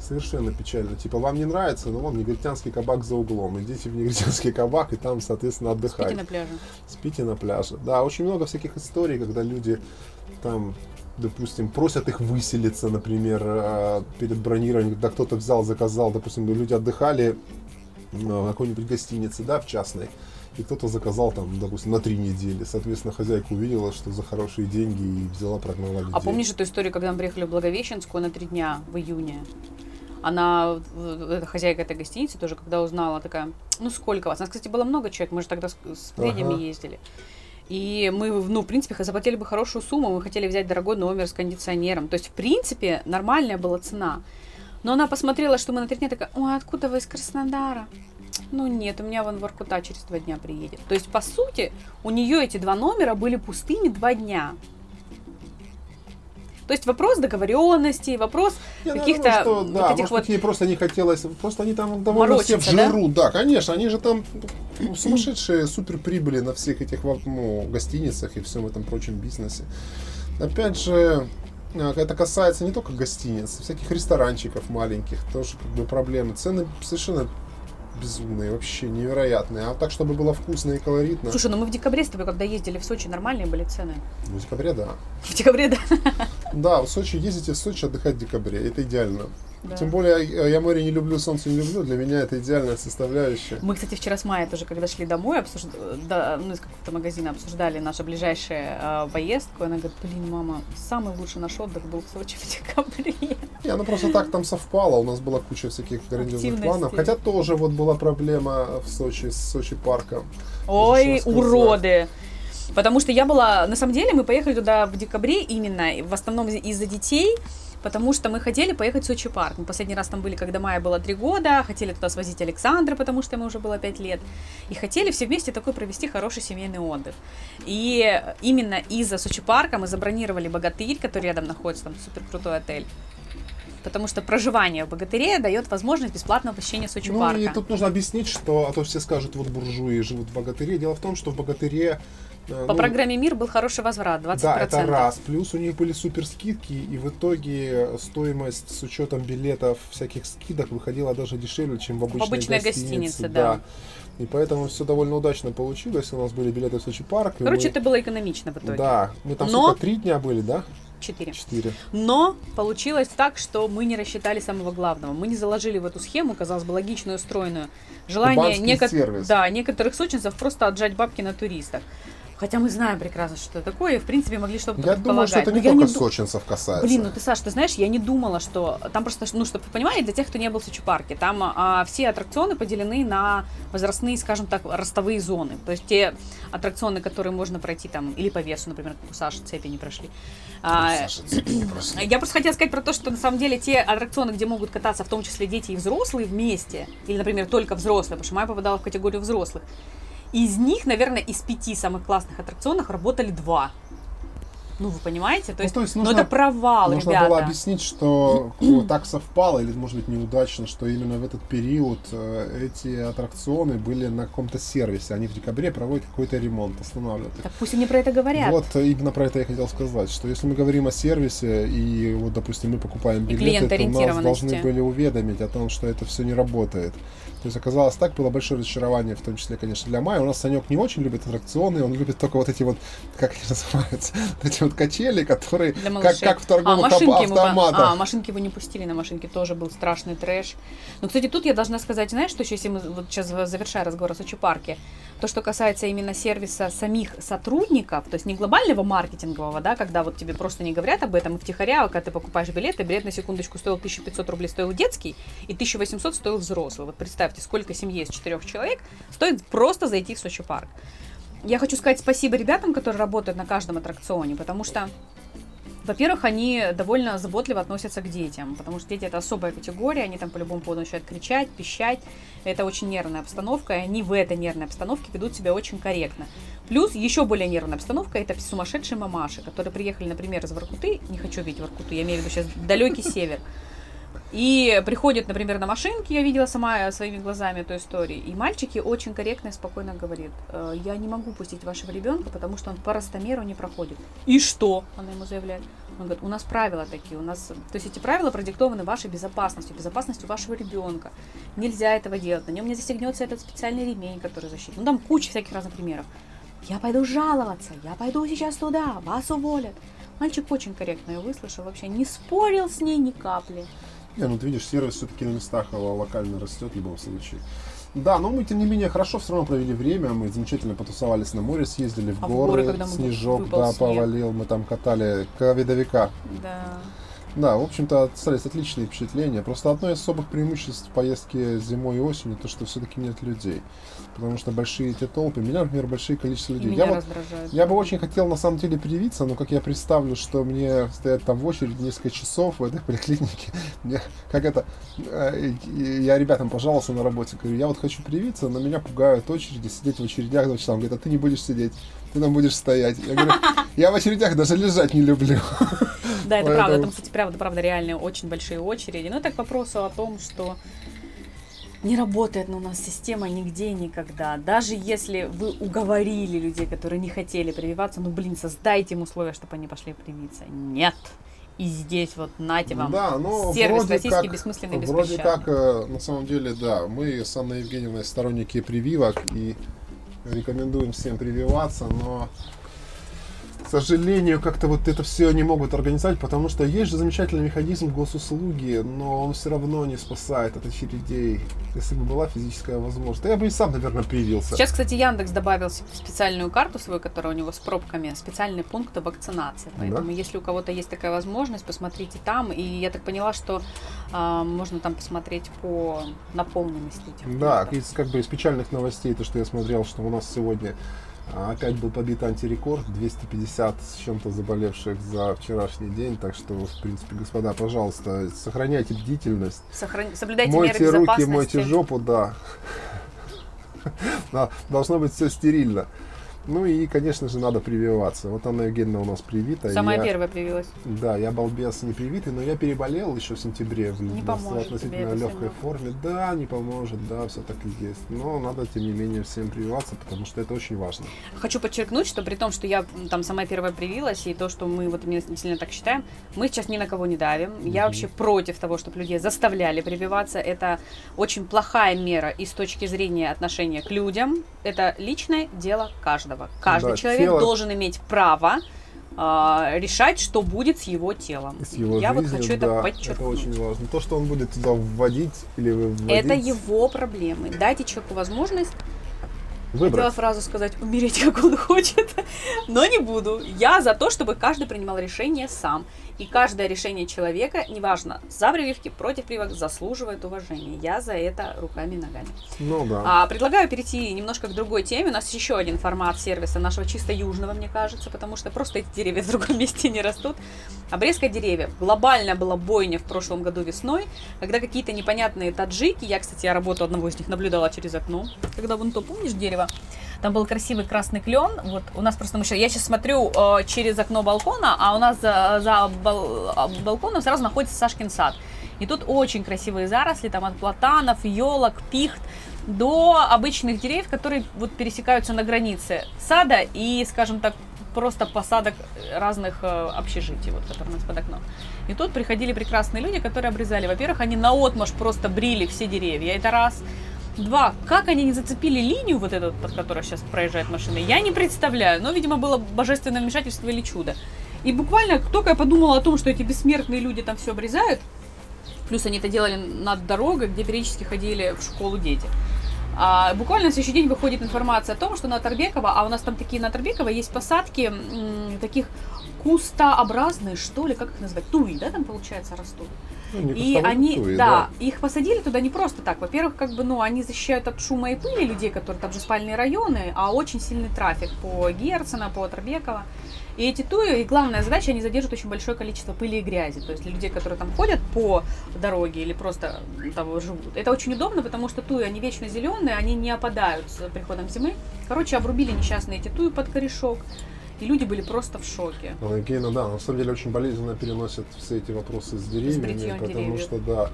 совершенно печально. Типа, вам не нравится, но вам негритянский кабак за углом. Идите в негритянский кабак и там, соответственно, отдыхайте. Спите на пляже. Спите на пляже. Да, очень много всяких историй, когда люди там, допустим, просят их выселиться, например, э, перед бронированием, когда кто-то взял, заказал, допустим, люди отдыхали э, в какой-нибудь гостинице, да, в частной, и кто-то заказал там, допустим, на три недели. Соответственно, хозяйка увидела, что за хорошие деньги и взяла, прогнала людей. А помнишь эту историю, когда мы приехали в Благовещенскую на три дня в июне? Она, э, хозяйка этой гостиницы тоже, когда узнала, такая, ну сколько вас? Нас, кстати, было много человек, мы же тогда с, с пренями Ага. ездили. И мы, ну, в принципе, заплатили бы хорошую сумму, мы хотели взять дорогой номер с кондиционером. То есть, в принципе, нормальная была цена. Но она посмотрела, что мы на три дня такая, ой, откуда вы из Краснодара? Ну нет, у меня вон Воркута через два дня приедет. То есть, по сути, у нее эти два номера были пустыми два дня. То есть вопрос договоренности, вопрос каких-то вот да, этих может вот... ей просто не хотелось, просто они там довольно все в Морочиться, да? жиру, да? конечно, они же там сумасшедшие супер прибыли на всех этих ну, гостиницах и всем этом прочем бизнесе. Опять же, а, это касается не только гостиниц, всяких ресторанчиков маленьких, тоже как бы проблемы. Цены совершенно безумные, вообще невероятные. А так, чтобы было вкусно и колоритно. Слушай, ну мы в декабре с тобой, когда ездили в Сочи, нормальные были цены. Ну, в декабре, да. В декабре, да. Да, в Сочи ездите в Сочи отдыхать в декабре. Это идеально. Да. Тем более, я море не люблю, солнце не люблю. Для меня это идеальная составляющая. Мы, кстати, вчера с Майей тоже, когда шли домой, обсужд... да, ну, из какого-то магазина обсуждали нашу ближайшую э, поездку. Она говорит, блин, мама, самый лучший наш отдых был в Сочи в декабре. Не, ну просто так там совпало. У нас была куча всяких грандиозных планов. Хотя тоже вот была проблема в Сочи с Сочи парком. Ой, уроды! Потому что я была, на самом деле, мы поехали туда в декабре именно, в основном из- из-за детей, потому что мы хотели поехать в Сочи парк. Мы последний раз там были, когда Майя было три года, хотели туда свозить Александра, потому что ему уже было пять лет, и хотели все вместе такой провести хороший семейный отдых. И именно из-за Сочи парка мы забронировали Богатырь, который рядом находится, там супер крутой отель. Потому что проживание в Богатыре дает возможность бесплатного посещения Сочи Ну парка. и тут нужно объяснить, что, а то все скажут, вот буржуи живут в Богатыре. Дело в том, что в Богатыре... э, По ну, программе МИР был хороший возврат, 20%. Да, это раз. Плюс у них были супер скидки, и в итоге стоимость с учетом билетов, всяких скидок выходила даже дешевле, чем в обычной, обычной гостинице, да. И поэтому все довольно удачно получилось. У нас были билеты в Сочи парк. Короче, мы- это было экономично в итоге. Да, мы там Но- сколько, три дня были, да? Четыре. Четыре. Но получилось так, что мы не рассчитали самого главного. Мы не заложили в эту схему, казалось бы, логичную, устроенную, желание неко- да, некоторых сочинцев просто отжать бабки на туристах. Хотя мы знаем прекрасно, что это такое, и, в принципе, могли что-то Я думаю, что это не Но только ду- сочинцев касается. Блин, ну ты, Саш, ты знаешь, я не думала, что там просто, ну, чтобы вы понимали, для тех, кто не был в Сочи парке, там а, все аттракционы поделены на возрастные, скажем так, ростовые зоны. То есть те аттракционы, которые можно пройти там, или по весу, например, как у Саши цепи не прошли. А, Саша, цепи не прошли. я просто хотела сказать про то, что на самом деле те аттракционы, где могут кататься в том числе дети и взрослые вместе, или, например, только взрослые, потому что моя попадала в категорию взрослых, из них, наверное, из пяти самых классных аттракционов работали два. Ну, вы понимаете? То Ну, есть, то есть ну, нужно- это провал, Нужно ребята. было объяснить, что ну, так совпало, или может быть неудачно, что именно в этот период э, эти аттракционы были на каком-то сервисе. Они в декабре проводят какой-то ремонт, останавливают их. Так пусть они про это говорят. Вот э, именно про это я хотел сказать, что если мы говорим о сервисе, и вот, допустим, мы покупаем билеты, то нас должны были уведомить о том, что это все не работает. То есть оказалось так, было большое разочарование, в том числе, конечно, для Майи. У нас Санек не очень любит аттракционы, он любит только вот эти вот, как они называются, эти вот качели, которые как, как в торговых а, машинки автоматах. А, машинки его не пустили, на машинке тоже был страшный трэш. Но, кстати, тут я должна сказать, знаешь, что еще, если мы вот сейчас завершая разговор о Сочи парке, то, что касается именно сервиса самих сотрудников, то есть не глобального маркетингового, да, когда вот тебе просто не говорят об этом, и втихаря, а когда ты покупаешь билет, и билет на секундочку стоил 1500 рублей, стоил детский, и 1800 стоил взрослый. Вот представьте, сколько семье из четырех человек стоит просто зайти в Сочи парк. Я хочу сказать спасибо ребятам, которые работают на каждом аттракционе, потому что во-первых, они довольно заботливо относятся к детям, потому что дети это особая категория, они там по любому поводу начинают кричать, пищать, это очень нервная обстановка, и они в этой нервной обстановке ведут себя очень корректно. Плюс еще более нервная обстановка это сумасшедшие мамаши, которые приехали, например, из Воркуты, не хочу видеть Воркуту, я имею в виду сейчас далекий север, и приходят, например, на машинке, я видела сама своими глазами эту историю, и мальчики очень корректно и спокойно говорит, «Э, я не могу пустить вашего ребенка, потому что он по ростомеру не проходит. И что? Она ему заявляет. Он говорит, у нас правила такие, у нас, то есть эти правила продиктованы вашей безопасностью, безопасностью вашего ребенка. Нельзя этого делать, на нем не застегнется этот специальный ремень, который защитит. Ну там куча всяких разных примеров. Я пойду жаловаться, я пойду сейчас туда, вас уволят. Мальчик очень корректно ее выслушал, вообще не спорил с ней ни капли. Не, ну ты видишь, сервис все-таки на местах э, локально растет в любом случае. Да, но мы, тем не менее, хорошо все равно провели время. Мы замечательно потусовались на море, съездили в А в горы, горы, когда мы снежок, да, снег. повалил. Мы там катали ковидовика. Да. Да, в общем-то, остались отличные впечатления. Просто одно из особых преимуществ поездки зимой и осенью, то, что все-таки нет людей. Потому что большие эти толпы, меня, например, большое количество людей. меня Я раздражает. я бы очень хотел на самом деле привиться, но как я представлю, что мне стоять там в очереди несколько часов в этой поликлинике, мне, как это, э, я ребятам пожаловался на работе, говорю, я вот хочу привиться, но меня пугают очереди, сидеть в очередях два часа. Он говорит, а ты не будешь сидеть, ты там будешь стоять. Я говорю, я в очередях даже лежать не люблю. Да, это Поэтому- правда. Там, кстати, правда, правда, реально очень большие очереди. Ну, это к вопросу о том, что не работает у нас система нигде никогда. Даже если вы уговорили людей, которые не хотели прививаться, ну, блин, создайте им условия, чтобы они пошли привиться. Нет. и здесь вот нате вам Да, но сервис вроде российский как- бессмысленный Вроде как, э, на самом деле, да, мы с Анной Евгеньевной сторонники прививок и рекомендуем всем прививаться, но, сожалению, как-то вот это все не могут организовать, потому что есть же замечательный механизм госуслуги, но он все равно не спасает от очередей. Если бы была физическая возможность, я бы и сам, наверное, привился. Сейчас, кстати, Яндекс добавил специальную карту свою, которая у него с пробками, специальные пункты вакцинации. Поэтому, если у кого-то есть такая возможность, посмотрите там. И я так поняла, что а, можно там посмотреть по наполненности этих Да, пунктов. из, как бы из печальных новостей, то, что я смотрел, что у нас сегодня опять был побит антирекорд, 250 с чем-то заболевших за вчерашний день, так что, в принципе, господа, пожалуйста, сохраняйте бдительность, Сохрани- Соблюдайте меры мойте руки, безопасности. мойте жопу. Да, Должно быть все стерильно. Ну и, конечно же, надо прививаться. Вот Анна Евгеньевна у нас привита. Самая я- первая привилась. Да, я балбес не привитый, но я переболел еще в сентябре в Не поможет относительно легкой форме. Да, не поможет, да, все так и есть. Но надо, тем не менее, всем прививаться, потому что это очень важно. Хочу подчеркнуть, что при том, что я там сама первая привилась, и то, что мы вот именно сильно так считаем, мы сейчас ни на кого не давим. Я Мгм. вообще против того, чтобы людей заставляли прививаться. Это очень плохая мера и с точки зрения отношения к людям. Это личное дело каждого. Каждый Да, человек тело- должен иметь право а, решать, что будет с его телом. С его я вот жизнью, хочу это да, подчеркнуть. Это очень важно. То, что он будет туда вводить или выводить, Это его проблемы. Дайте человеку возможность Хотела выбрать. фразу сказать «умереть, как он хочет», но не буду. Я за то, чтобы каждый принимал решение сам. И каждое решение человека, неважно, за прививки, против прививок, заслуживает уважения. Я за это руками и ногами. Ну да. А, предлагаю перейти немножко к другой теме. У нас еще один формат сервиса нашего чисто южного, мне кажется, потому что просто эти деревья в другом месте не растут. Обрезка деревьев. Глобальная была бойня в прошлом году весной, когда какие-то непонятные таджики, я, кстати, я работу одного из них наблюдала через окно, когда вон то, помнишь, дерево? Там был красивый красный клен. Вот у нас просто мы щас- я сейчас смотрю э, через окно балкона, а у нас за, за бал- а, балконом сразу находится Сашкин сад. И тут очень красивые заросли, там от платанов, елок, пихт до обычных деревьев, которые вот пересекаются на границе сада и, скажем так, просто посадок разных э, общежитий, вот, которые у нас под окном. И тут приходили прекрасные люди, которые обрезали. Во-первых, они наотмашь просто брили все деревья, это раз. Два, как они не зацепили линию вот эту, под которой сейчас проезжает машина, я не представляю. Но, видимо, было божественное вмешательство или чудо. И буквально, только я подумала о том, что эти бессмертные люди там все обрезают, плюс они это делали над дорогой, где периодически ходили в школу дети. А, буквально на следующий день выходит информация о том, что на Тарбекова, а у нас там такие на Тарбекова есть посадки м, таких кустообразные, что ли, как их назвать, туи, да, там получается растут. Ну, И они, туи, да, их посадили туда не просто так. Во-первых, как бы, ну, они защищают от шума и пыли людей, которые там же спальные районы, а очень сильный трафик по Герцена, по Тарбекова. И эти туи, и главная задача, они задержат очень большое количество пыли и грязи. То есть для людей, которые там ходят по дороге или просто там живут. Это очень удобно, потому что туи, они вечно зеленые, они не опадают с приходом зимы. Короче, обрубили несчастные эти туи под корешок. И люди были просто в шоке. Анна Евгеньевна, да, на самом деле очень болезненно переносят все эти вопросы с деревьями, бритьем потому деревьев. что, да,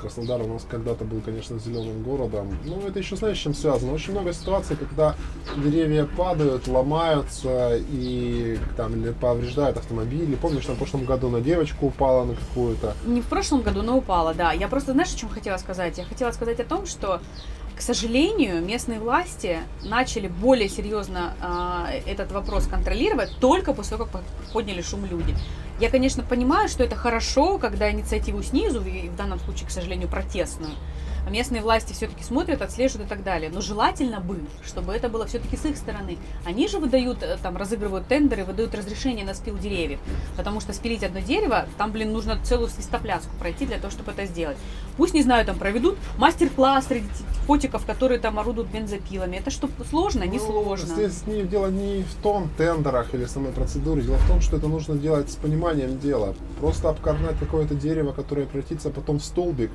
Краснодар у нас когда-то был, конечно, зеленым городом. Ну, это еще, знаешь, с чем связано? Очень много ситуаций, когда деревья падают, ломаются и там или повреждают автомобили. Помнишь, там в прошлом году на девочку упала на какую-то. Не в прошлом году, но упала, да. Я просто, знаешь, о чем хотела сказать? Я хотела сказать о том, что, к сожалению, местные власти начали более серьезно а, этот вопрос контролировать только после того, как подняли шум люди. Я, конечно, понимаю, что это хорошо, когда инициативу снизу, и в данном случае, к сожалению, протестную, местные власти все-таки смотрят, отслеживают и так далее. Но желательно бы, чтобы это было все-таки с их стороны. Они же выдают, э, там, разыгрывают тендеры, выдают разрешение на спил деревьев. Потому что спилить одно дерево, там, блин, нужно целую свистопляску пройти для того, чтобы это сделать. Пусть, не знаю, там проведут мастер-класс среди котиков, которые там орудуют бензопилами. Это что, сложно? Не Ну, сложно. Здесь не, дело не в том тендерах или самой процедуре. Дело в том, что это нужно делать с пониманием дела. Просто обкорнать какое-то дерево, которое превратится потом в столбик,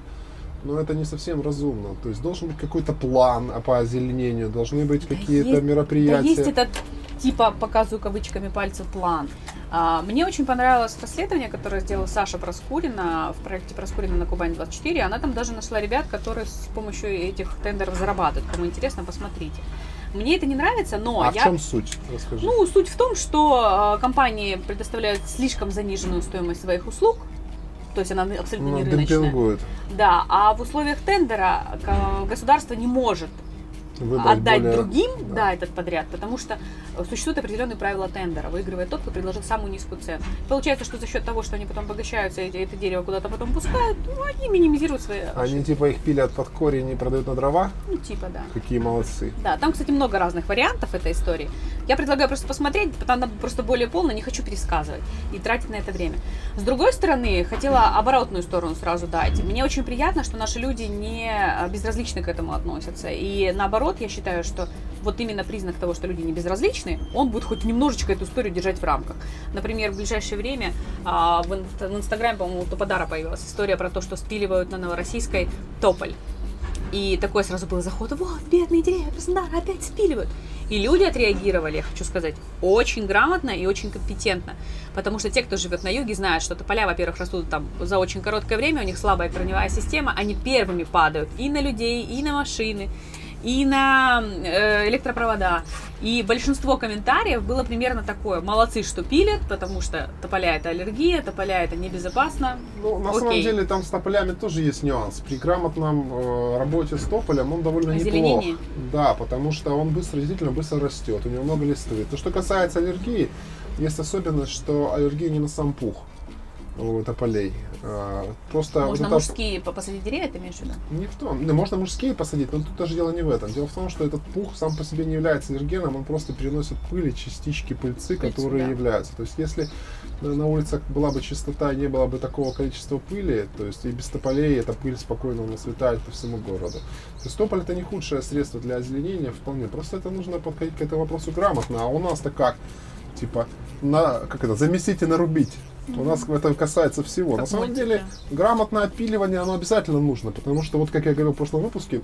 но это не совсем разумно. То есть должен быть какой-то план по озеленению, должны быть Да какие-то мероприятия. Да есть этот, типа, показываю кавычками пальцев, план. А, мне очень понравилось расследование, которое сделала Саша Проскурина в проекте Проскурина на Кубань-24. Она там даже нашла ребят, которые с помощью этих тендеров зарабатывают. Кому интересно, посмотрите. Мне это не нравится, но а я... в чем суть? Расскажи. Ну, суть в том, что э, компании предоставляют слишком заниженную стоимость своих услуг, то есть она абсолютно Ну, не рыночная. демпингует. Да, а в условиях тендера к- государство не может Выбрать отдать более- другим, да. да. этот подряд, потому что э, существуют определенные правила тендера. Выигрывает тот, кто предложил самую низкую цену. Получается, что за счет того, что они потом обогащаются, эти- это дерево куда-то потом пускают, ну, они минимизируют свои Они ошибки. типа их пилят под корень и продают на дрова? Ну, типа, да. Какие молодцы. Да, там, кстати, много разных вариантов этой истории. Я предлагаю просто посмотреть, потому что просто более полная, не хочу пересказывать и тратить на это время. С другой стороны, хотела оборотную сторону сразу дать. Мне очень приятно, что наши люди не а, безразлично к этому относятся. И наоборот, я считаю, что вот именно признак того, что люди не безразличны, он будет хоть немножечко эту историю держать в рамках. Например, в ближайшее время а, в, ин- в Инстаграме, по-моему, у Топодара появилась история про то, что спиливают на Новороссийской тополь. И такой сразу был заход, вот, бедные деревья Краснодара опять спиливают. И люди отреагировали, я хочу сказать, очень грамотно и очень компетентно. Потому что те, кто живет на юге, знают, что тополя, во-первых, растут там за очень короткое время, у них слабая корневая система, они первыми падают и на людей, и на машины, и на э, электропровода. И большинство комментариев было примерно такое. Молодцы, что пилят, потому что тополя это аллергия, тополя это небезопасно. Ну, на самом Окей. деле там с тополями тоже есть нюанс. При грамотном э, работе с тополем он довольно неплох. Да, потому что он быстро, действительно быстро растет, у него много листвы. То, что касается аллергии, есть особенность, что аллергия не на сам пух тополей. А, Просто вот Можно это- мужские по- посадить деревья, ты имеешь в виду? Не в том. Ну, можно мужские посадить, но тут даже дело не в этом. Дело в том, что этот пух сам по себе не является аллергеном, он просто переносит пыль и частички пыльцы, Пыльцу, которые да. являются. То есть, если на улицах была бы чистота и не было бы такого количества пыли, то есть и без тополей эта пыль спокойно у нас летает по всему городу. То есть тополь это не худшее средство для озеленения вполне. Просто это нужно подходить к этому вопросу грамотно. А у нас-то как? Типа, на, как это, замесить и нарубить. У нас это касается всего. Как на самом мультики. деле, грамотное отпиливание, оно обязательно нужно, потому что, вот как я говорил в прошлом выпуске,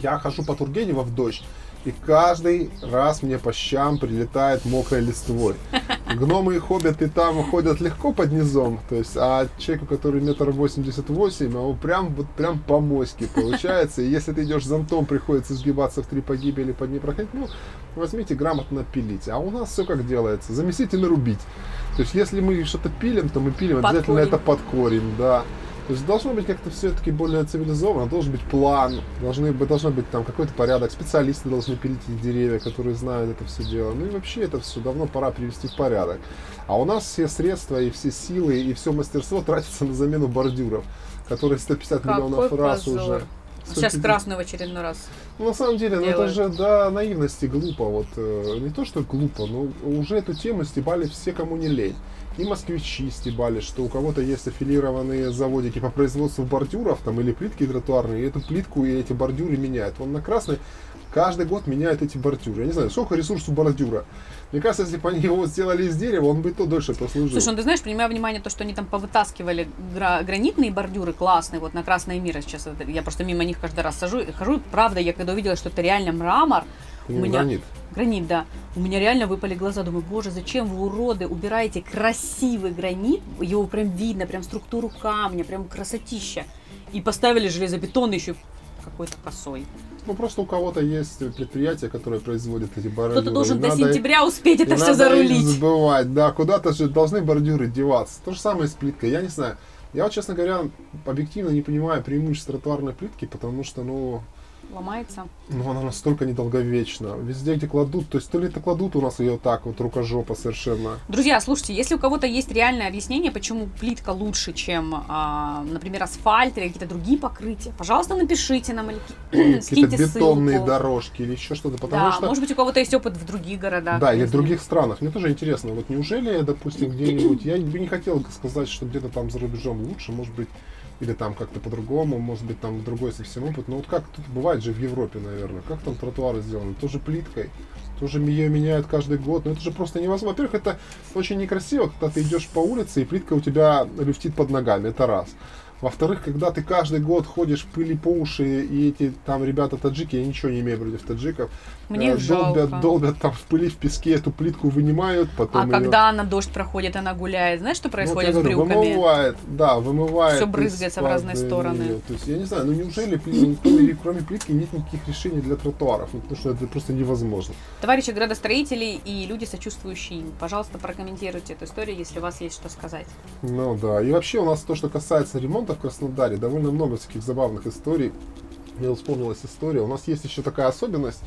я хожу по Тургенева в дождь, и каждый раз мне по щам прилетает мокрой листвой. Гномы и хоббиты там ходят легко под низом, то есть, а человеку, который метр восемьдесят восемь, а он прям, вот прям по моське получается. И если ты идешь зонтом, приходится сгибаться в три погибели, под ней проходить, ну, возьмите грамотно пилить. А у нас все как делается, замесить и нарубить. То есть, если мы что-то пилим, то мы пилим Под обязательно корень. это под корень, да. То есть должно быть как-то все-таки более цивилизованно, должен быть план, должны, должно быть там какой-то порядок, специалисты должны пилить эти деревья, которые знают это все дело. Ну и вообще это все давно пора привести в порядок. А у нас все средства и все силы и все мастерство тратится на замену бордюров, которые 150 Какой миллионов раз позор. уже. Сейчас 150 красную в очередной раз. ну, на самом деле, ну, это делают. же до наивности глупо. Вот, э, не то, что глупо, но уже эту тему стебали все, кому не лень. И москвичи стебали, что у кого-то есть аффилированные заводики по производству бордюров там, или плитки тротуарные, и эту плитку и эти бордюры меняют. Он на красный каждый год меняет эти бордюры. Я не знаю, сколько ресурсов у бордюра. Мне кажется, если бы они его сделали из дерева, он бы и то дольше прослужил. Слушай, ну ты знаешь, принимая внимание то, что они там повытаскивали гра- гранитные бордюры классные, вот на Красное мира сейчас, я просто мимо них каждый раз сажу, хожу, правда, я когда увидела, что это реально мрамор, у меня- гранит. гранит, да, у меня реально выпали глаза, думаю, боже, зачем вы, уроды, убираете красивый гранит, его прям видно, прям структуру камня, прям красотища, и поставили железобетонный еще какой-то косой. Ну, просто у кого-то есть предприятие, которое производит эти бордюры. Кто-то должен и до надо- сентября успеть это все надо зарулить. забывать, да, куда-то же должны бордюры деваться. То же самое с плиткой, я не знаю. Я вот, честно говоря, объективно не понимаю преимуществ тротуарной плитки, потому что, ну, Ломается. ну, она настолько недолговечна. Везде, где кладут, то есть то ли это кладут у нас ее так, вот рукожопа совершенно. Друзья, слушайте, если у кого-то есть реальное объяснение, почему плитка лучше, чем, а, например, асфальт или какие-то другие покрытия, пожалуйста, напишите нам или ки- Какие-то бетонные ссылку. дорожки или еще что-то, потому Да, что... может быть, у кого-то есть опыт в других городах. Да, или в других странах. Мне тоже интересно, вот неужели, допустим, где-нибудь, я бы не хотел сказать, что где-то там за рубежом лучше, может быть, или там как-то по-другому, может быть, там другой совсем опыт. Но вот как тут бывает же в Европе, наверное, как там тротуары сделаны? Тоже плиткой, тоже ее меняют каждый год. Но это же просто невозможно. Во-первых, это очень некрасиво, когда ты идешь по улице, и плитка у тебя люфтит под ногами, это раз. Во-вторых, когда ты каждый год ходишь в пыли по уши, и эти там ребята таджики, я ничего не имею против таджиков, Мне э, долбят, жалко. долбят там в пыли, в песке эту плитку вынимают, потом А её- когда на дождь проходит, она гуляет, знаешь, что Вот происходит я с говорю, брюками? Вымывает, да, вымывает. Всё брызгается в разные стороны. неё. То есть, я не знаю, ну неужели пли- кроме, кроме плитки нет никаких решений для тротуаров? Ну, потому что это просто невозможно. Товарищи градостроители и люди, сочувствующие им, пожалуйста, прокомментируйте эту историю, если у вас есть что сказать. Ну да. И вообще у нас то, что касается ремонта в Краснодаре, довольно много всяких забавных историй. Мне вспомнилась история. У нас есть еще такая особенность,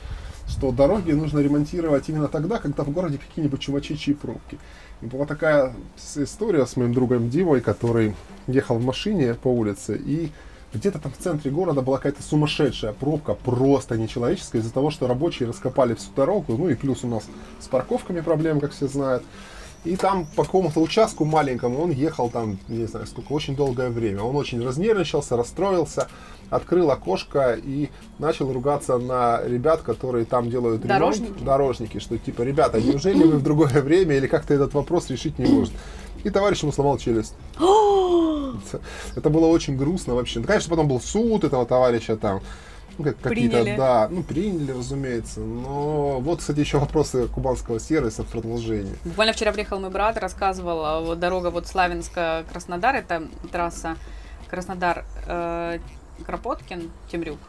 что дороги нужно ремонтировать именно тогда, когда в городе какие-нибудь чумачичьи пробки. И была такая история с моим другом Димой, который ехал в машине по улице, и где-то там в центре города была какая-то сумасшедшая пробка, просто нечеловеческая, из-за того, что рабочие раскопали всю дорогу, ну и плюс у нас с парковками проблемы, как все знают. И там по какому-то участку маленькому он ехал там, не знаю сколько, очень долгое время. Он очень разнервничался, расстроился, открыл окошко и начал ругаться на ребят, которые там делают ремонт. Дорожники? Дорожники, что типа, ребята, неужели вы в другое время или как-то этот вопрос решить не может? И товарищ ему сломал челюсть. Это было очень грустно вообще. Ну, конечно, потом был суд этого товарища там. Ну, как, какие-то, Приняли. да, ну, приняли, разумеется. Но вот, кстати, еще вопросы кубанского сервиса в продолжении. Буквально вчера приехал мой брат, рассказывал, а, вот дорога вот Славянска-Краснодар, это трасса Краснодар э, Темрюк,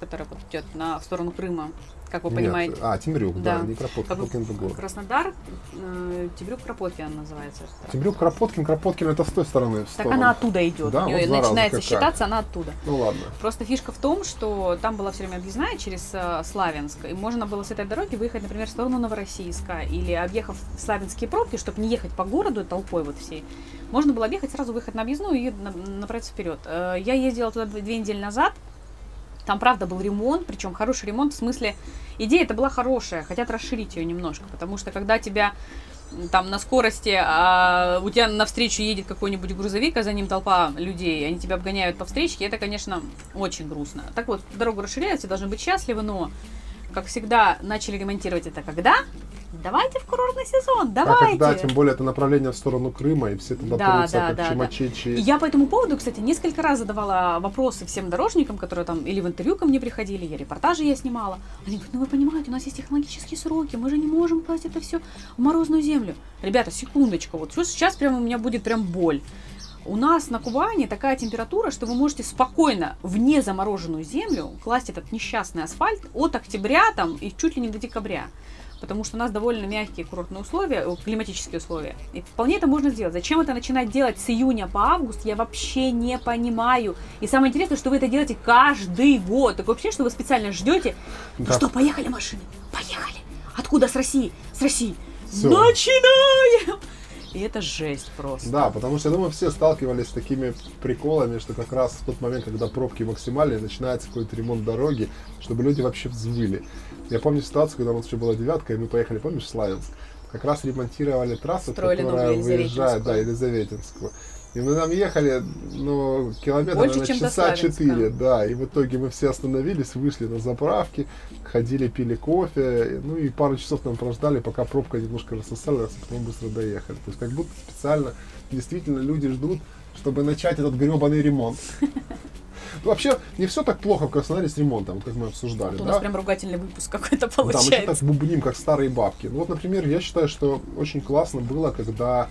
которая вот идет на, в сторону Крыма, как вы Нет, понимаете. А, Темрюк, да, Да. не Кропоткин, Как Кропоткин другой. Краснодар, э, Темрюк Кропоткин называется. Темрюк, Кропоткин, Кропоткин это с той стороны. Так сторону. она оттуда идет, Да, у нее вот начинается какая. считаться она оттуда. Ну ладно. Просто фишка в том, что там была все время объездная через э, Славянск, и можно было с этой дороги выехать, например, в сторону Новороссийска, или объехав славянские пробки, чтобы не ехать по городу толпой вот всей, можно было объехать, сразу выехать на объездную и на- направиться вперед. Э, Я ездила туда дв- две недели назад, там, правда, был ремонт, причем хороший ремонт, в смысле, идея это была хорошая, хотят расширить ее немножко, потому что когда тебя там на скорости, а у тебя навстречу едет какой-нибудь грузовик, а за ним толпа людей, они тебя обгоняют по встречке, это, конечно, очень грустно. Так вот, дорогу расширяют, все должны быть счастливы, но, как всегда, начали ремонтировать это когда? Давайте в курортный сезон, А давайте! когда, тем более, это направление в сторону Крыма, и все туда Да, прутся, да, как да, да. И я по этому поводу, кстати, несколько раз задавала вопросы всем дорожникам, которые там или в интервью ко мне приходили, я репортажи я снимала. Они говорят, ну вы понимаете, у нас есть технологические сроки, мы же не можем класть это все в морозную землю. Ребята, секундочку, вот сейчас- сейчас прямо у меня будет прям боль. У нас на Кубани такая температура, что вы можете спокойно в незамороженную землю класть этот несчастный асфальт от октября там и чуть ли не до декабря. Потому что у нас довольно мягкие курортные условия, э, климатические условия. И вполне это можно сделать. Зачем это начинать делать с июня по август, я вообще не понимаю. И самое интересное, что вы это делаете каждый год. Такое ощущение, что вы специально ждете. Ну Да. что, поехали машины? Поехали. Откуда? С России? С России. Всё. Начинаем! И это жесть просто. Да, потому что, я думаю, все сталкивались с такими приколами, что как раз в тот момент, когда пробки максимальные, начинается какой-то ремонт дороги, чтобы люди вообще взвыли. Я помню ситуацию, когда у нас еще была девятка, и мы поехали, помнишь, в Славянск? Как раз ремонтировали трассу, Строили которая выезжает, да, Елизаветинскую. И мы там ехали, ну, километра, Больше, наверное, чем до часа четыре, да. И в итоге мы все остановились, вышли на заправки, ходили, пили кофе, ну и пару часов там прождали, пока пробка немножко рассосалась, а потом быстро доехали. То есть как будто специально действительно люди ждут, чтобы начать этот гребаный ремонт. Ну, Вообще, не все так плохо в Краснодаре с ремонтом, как мы обсуждали, Вот у да? нас прям ругательный выпуск какой-то Да, мы что-то получается. так бубним, как старые бабки. Ну вот, например, я считаю, что очень классно было, когда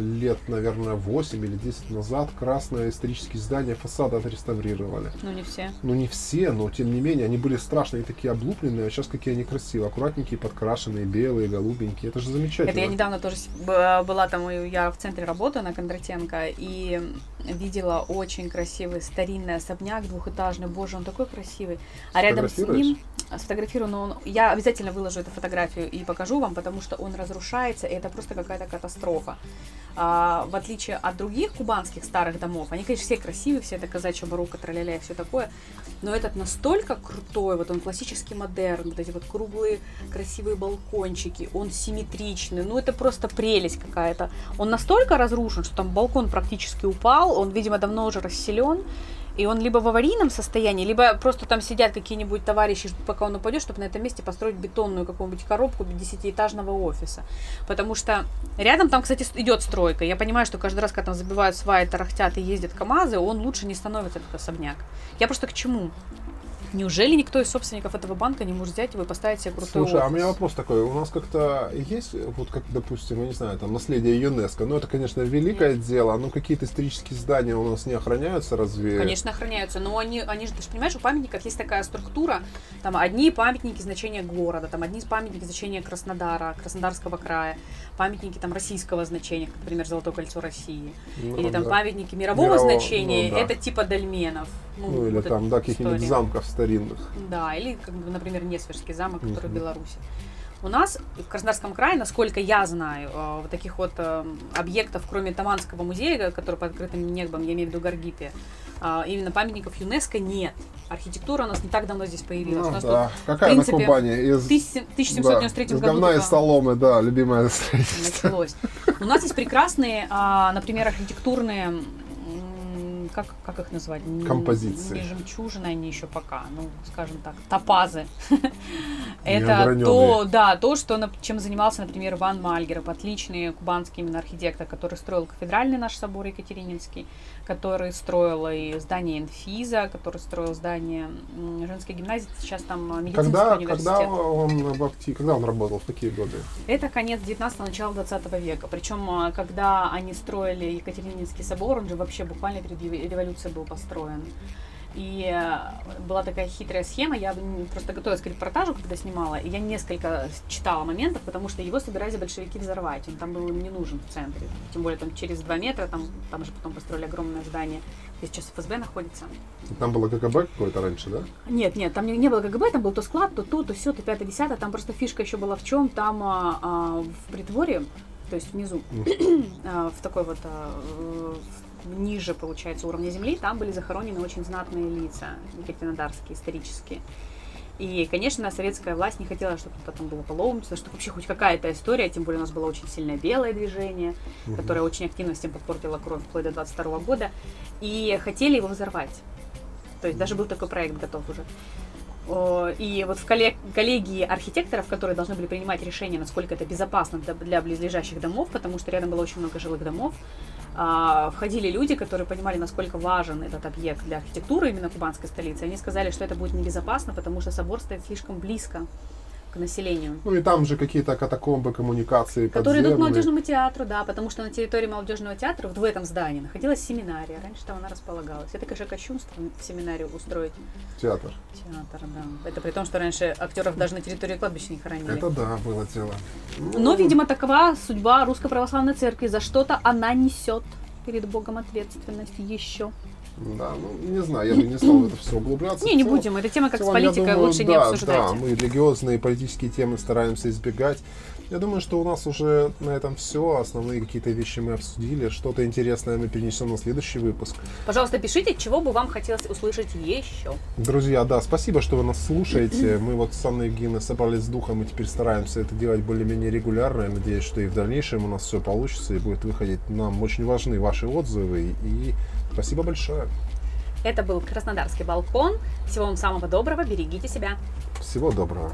лет, наверное, 8 или 10 назад красное исторические здания фасада отреставрировали. Ну не все. Ну не все, но тем не менее, они были страшные такие облупленные, а сейчас какие они красивые, аккуратненькие, подкрашенные, белые, голубенькие. Это же замечательно. Это я недавно тоже была там, я в центре работы на Кондратенко, и видела очень красивый старинный особняк двухэтажный. Боже, он такой красивый. А рядом с ним сфотографирую, но он, я обязательно выложу эту фотографию и покажу вам, потому что он разрушается, и это просто какая-то катастрофа. А, в отличие от других кубанских старых домов, они, конечно, все красивые, все это казачья барокко, траля и все такое, но этот настолько крутой, вот он классический модерн, вот эти вот круглые красивые балкончики, он симметричный, ну это просто прелесть какая-то. Он настолько разрушен, что там балкон практически упал, он, видимо, давно уже расселен, и он либо в аварийном состоянии, либо просто там сидят какие-нибудь товарищи, пока он упадет, чтобы на этом месте построить бетонную какую-нибудь коробку десятиэтажного офиса. Потому что рядом там, кстати, идет стройка. Я понимаю, что каждый раз, когда там забивают сваи, тарахтят и ездят КАМАЗы, он лучше не становится, этот особняк. Я просто к чему? Неужели никто из собственников этого банка не может взять его и поставить себе крутой Слушай, а у офис? меня вопрос такой. У нас как-то есть, вот как, допустим, я не знаю, там наследие ЮНЕСКо. Ну, это, конечно, великое дело. Но какие-то исторические здания у нас не охраняются, разве? Конечно, охраняются, но они, они же, ты же понимаешь, у памятников есть такая структура, там одни памятники значения города, там одни памятники значения Краснодара, Краснодарского края, памятники там российского значения, как, например, Золотое кольцо России, Ну, или там да. памятники мирового Мирового, значения, ну, да. это типа дольменов. Ну, или вот там, да, каких-нибудь замков старинных. Да, или, как бы, например, Несвежский замок, который Мгм. в Беларуси. У нас в Краснодарском крае, насколько я знаю, э, вот таких вот э, объектов, кроме Таманского музея, который под открытым небом, я имею в виду Гаргипе, а, именно памятников юнеско нет. Архитектура у нас не так давно здесь появилась. у Ну, нас да. тут Какая в принципе, на Кубани? Из, в 1793 да, из году говна соломы, да, любимое строительство. началось. У нас есть прекрасные, а, например, архитектурные как, как их назвать? Композиции. Не жемчужины они еще пока, ну, скажем так, топазы. Это то, да, то, что, чем занимался, например, Иван Мальгеров, отличный кубанский именно архитектор, который строил кафедральный наш собор Екатерининский, который строил и здание Инфиза, который строил здание женской гимназии, сейчас там медицинский Когда, университет. когда он в когда он работал, в какие годы? Это конец 19-го, начало 20 века. Причем, а, когда они строили Екатерининский собор, он же вообще буквально перед рев- революцией был построен. И э, была такая хитрая схема, я просто готовилась к репортажу, когда снимала, и я несколько читала моментов, потому что его собирались большевики взорвать, он там был им не нужен в центре. Тем более там через два метра, там, там же потом построили огромное здание, где сейчас ФСБ находится. Там было КГБ какое-то раньше, да? Нет, нет, там не, не было КГБ, там был то склад, то то, то все, то пятое, десятое. Там просто фишка еще была в чем? Там а, а, в притворе, то есть внизу, а, в такой вот а, в- ниже, получается, уровня земли, там были захоронены очень знатные лица, екатеринодарские, исторические. И, конечно, советская власть не хотела, чтобы кто-то там было паломничество, чтобы вообще хоть какая-то история, тем более у нас было очень сильное белое движение, которое очень активно всем подпортило кровь вплоть до 22 года, и хотели его взорвать. То есть даже был такой проект готов уже. И вот в коллег- коллегии архитекторов, которые должны были принимать решение, насколько это безопасно для, близлежащих домов, потому что рядом было очень много жилых домов, входили люди, которые понимали, насколько важен этот объект для архитектуры именно кубанской столицы. Они сказали, что это будет небезопасно, потому что собор стоит слишком близко к населению. Ну и там же какие-то катакомбы, коммуникации, Которые идут к молодежному театру, да, потому что на территории молодежного театра, вот в этом здании, находилась семинария. Раньше там она располагалась. Это, конечно, кощунство в семинарию устроить Театр. театр, да. Это при том, что раньше актеров даже на территории кладбища не хоронили. Это да, было дело. Но, видимо, такова судьба Русской Православной Церкви. За что-то она несет перед Богом ответственность еще. Да, ну не знаю, я бы не стал в это все углубляться. Не, не целом- будем. Эта тема как с целом, я политикой думаю, лучше не да, обсуждать. Да, мы религиозные и политические темы стараемся избегать. Я думаю, что у нас уже на этом все. Основные какие-то вещи мы обсудили. Что-то интересное мы перенесем на следующий выпуск. Пожалуйста, пишите, чего бы вам хотелось услышать еще. Друзья, да, спасибо, что вы нас слушаете. Мы вот с Анной Евгеньевной собрались с духом и теперь стараемся это делать более-менее регулярно. Я надеюсь, что и в дальнейшем у нас все получится и будет выходить. Нам очень важны ваши отзывы. И спасибо большое. Это был Краснодарский балкон. Всего вам самого доброго. Берегите себя. Всего доброго.